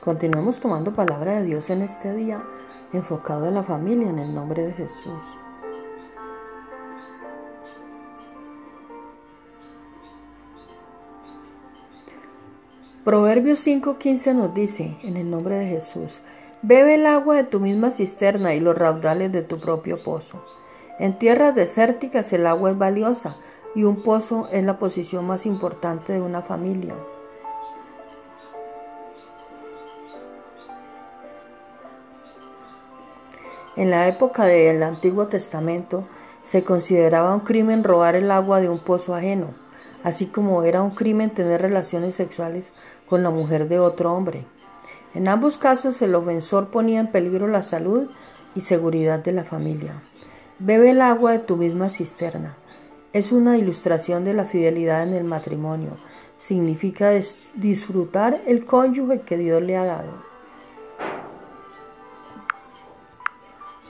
Continuemos tomando palabra de Dios en este día, enfocado en la familia, en el nombre de Jesús. Proverbios 5:15 nos dice, en el nombre de Jesús, Bebe el agua de tu misma cisterna y los raudales de tu propio pozo. En tierras desérticas el agua es valiosa y un pozo es la posición más importante de una familia. En la época del Antiguo Testamento se consideraba un crimen robar el agua de un pozo ajeno, así como era un crimen tener relaciones sexuales con la mujer de otro hombre. En ambos casos el ofensor ponía en peligro la salud y seguridad de la familia. Bebe el agua de tu misma cisterna. Es una ilustración de la fidelidad en el matrimonio. Significa disfrutar el cónyuge que Dios le ha dado.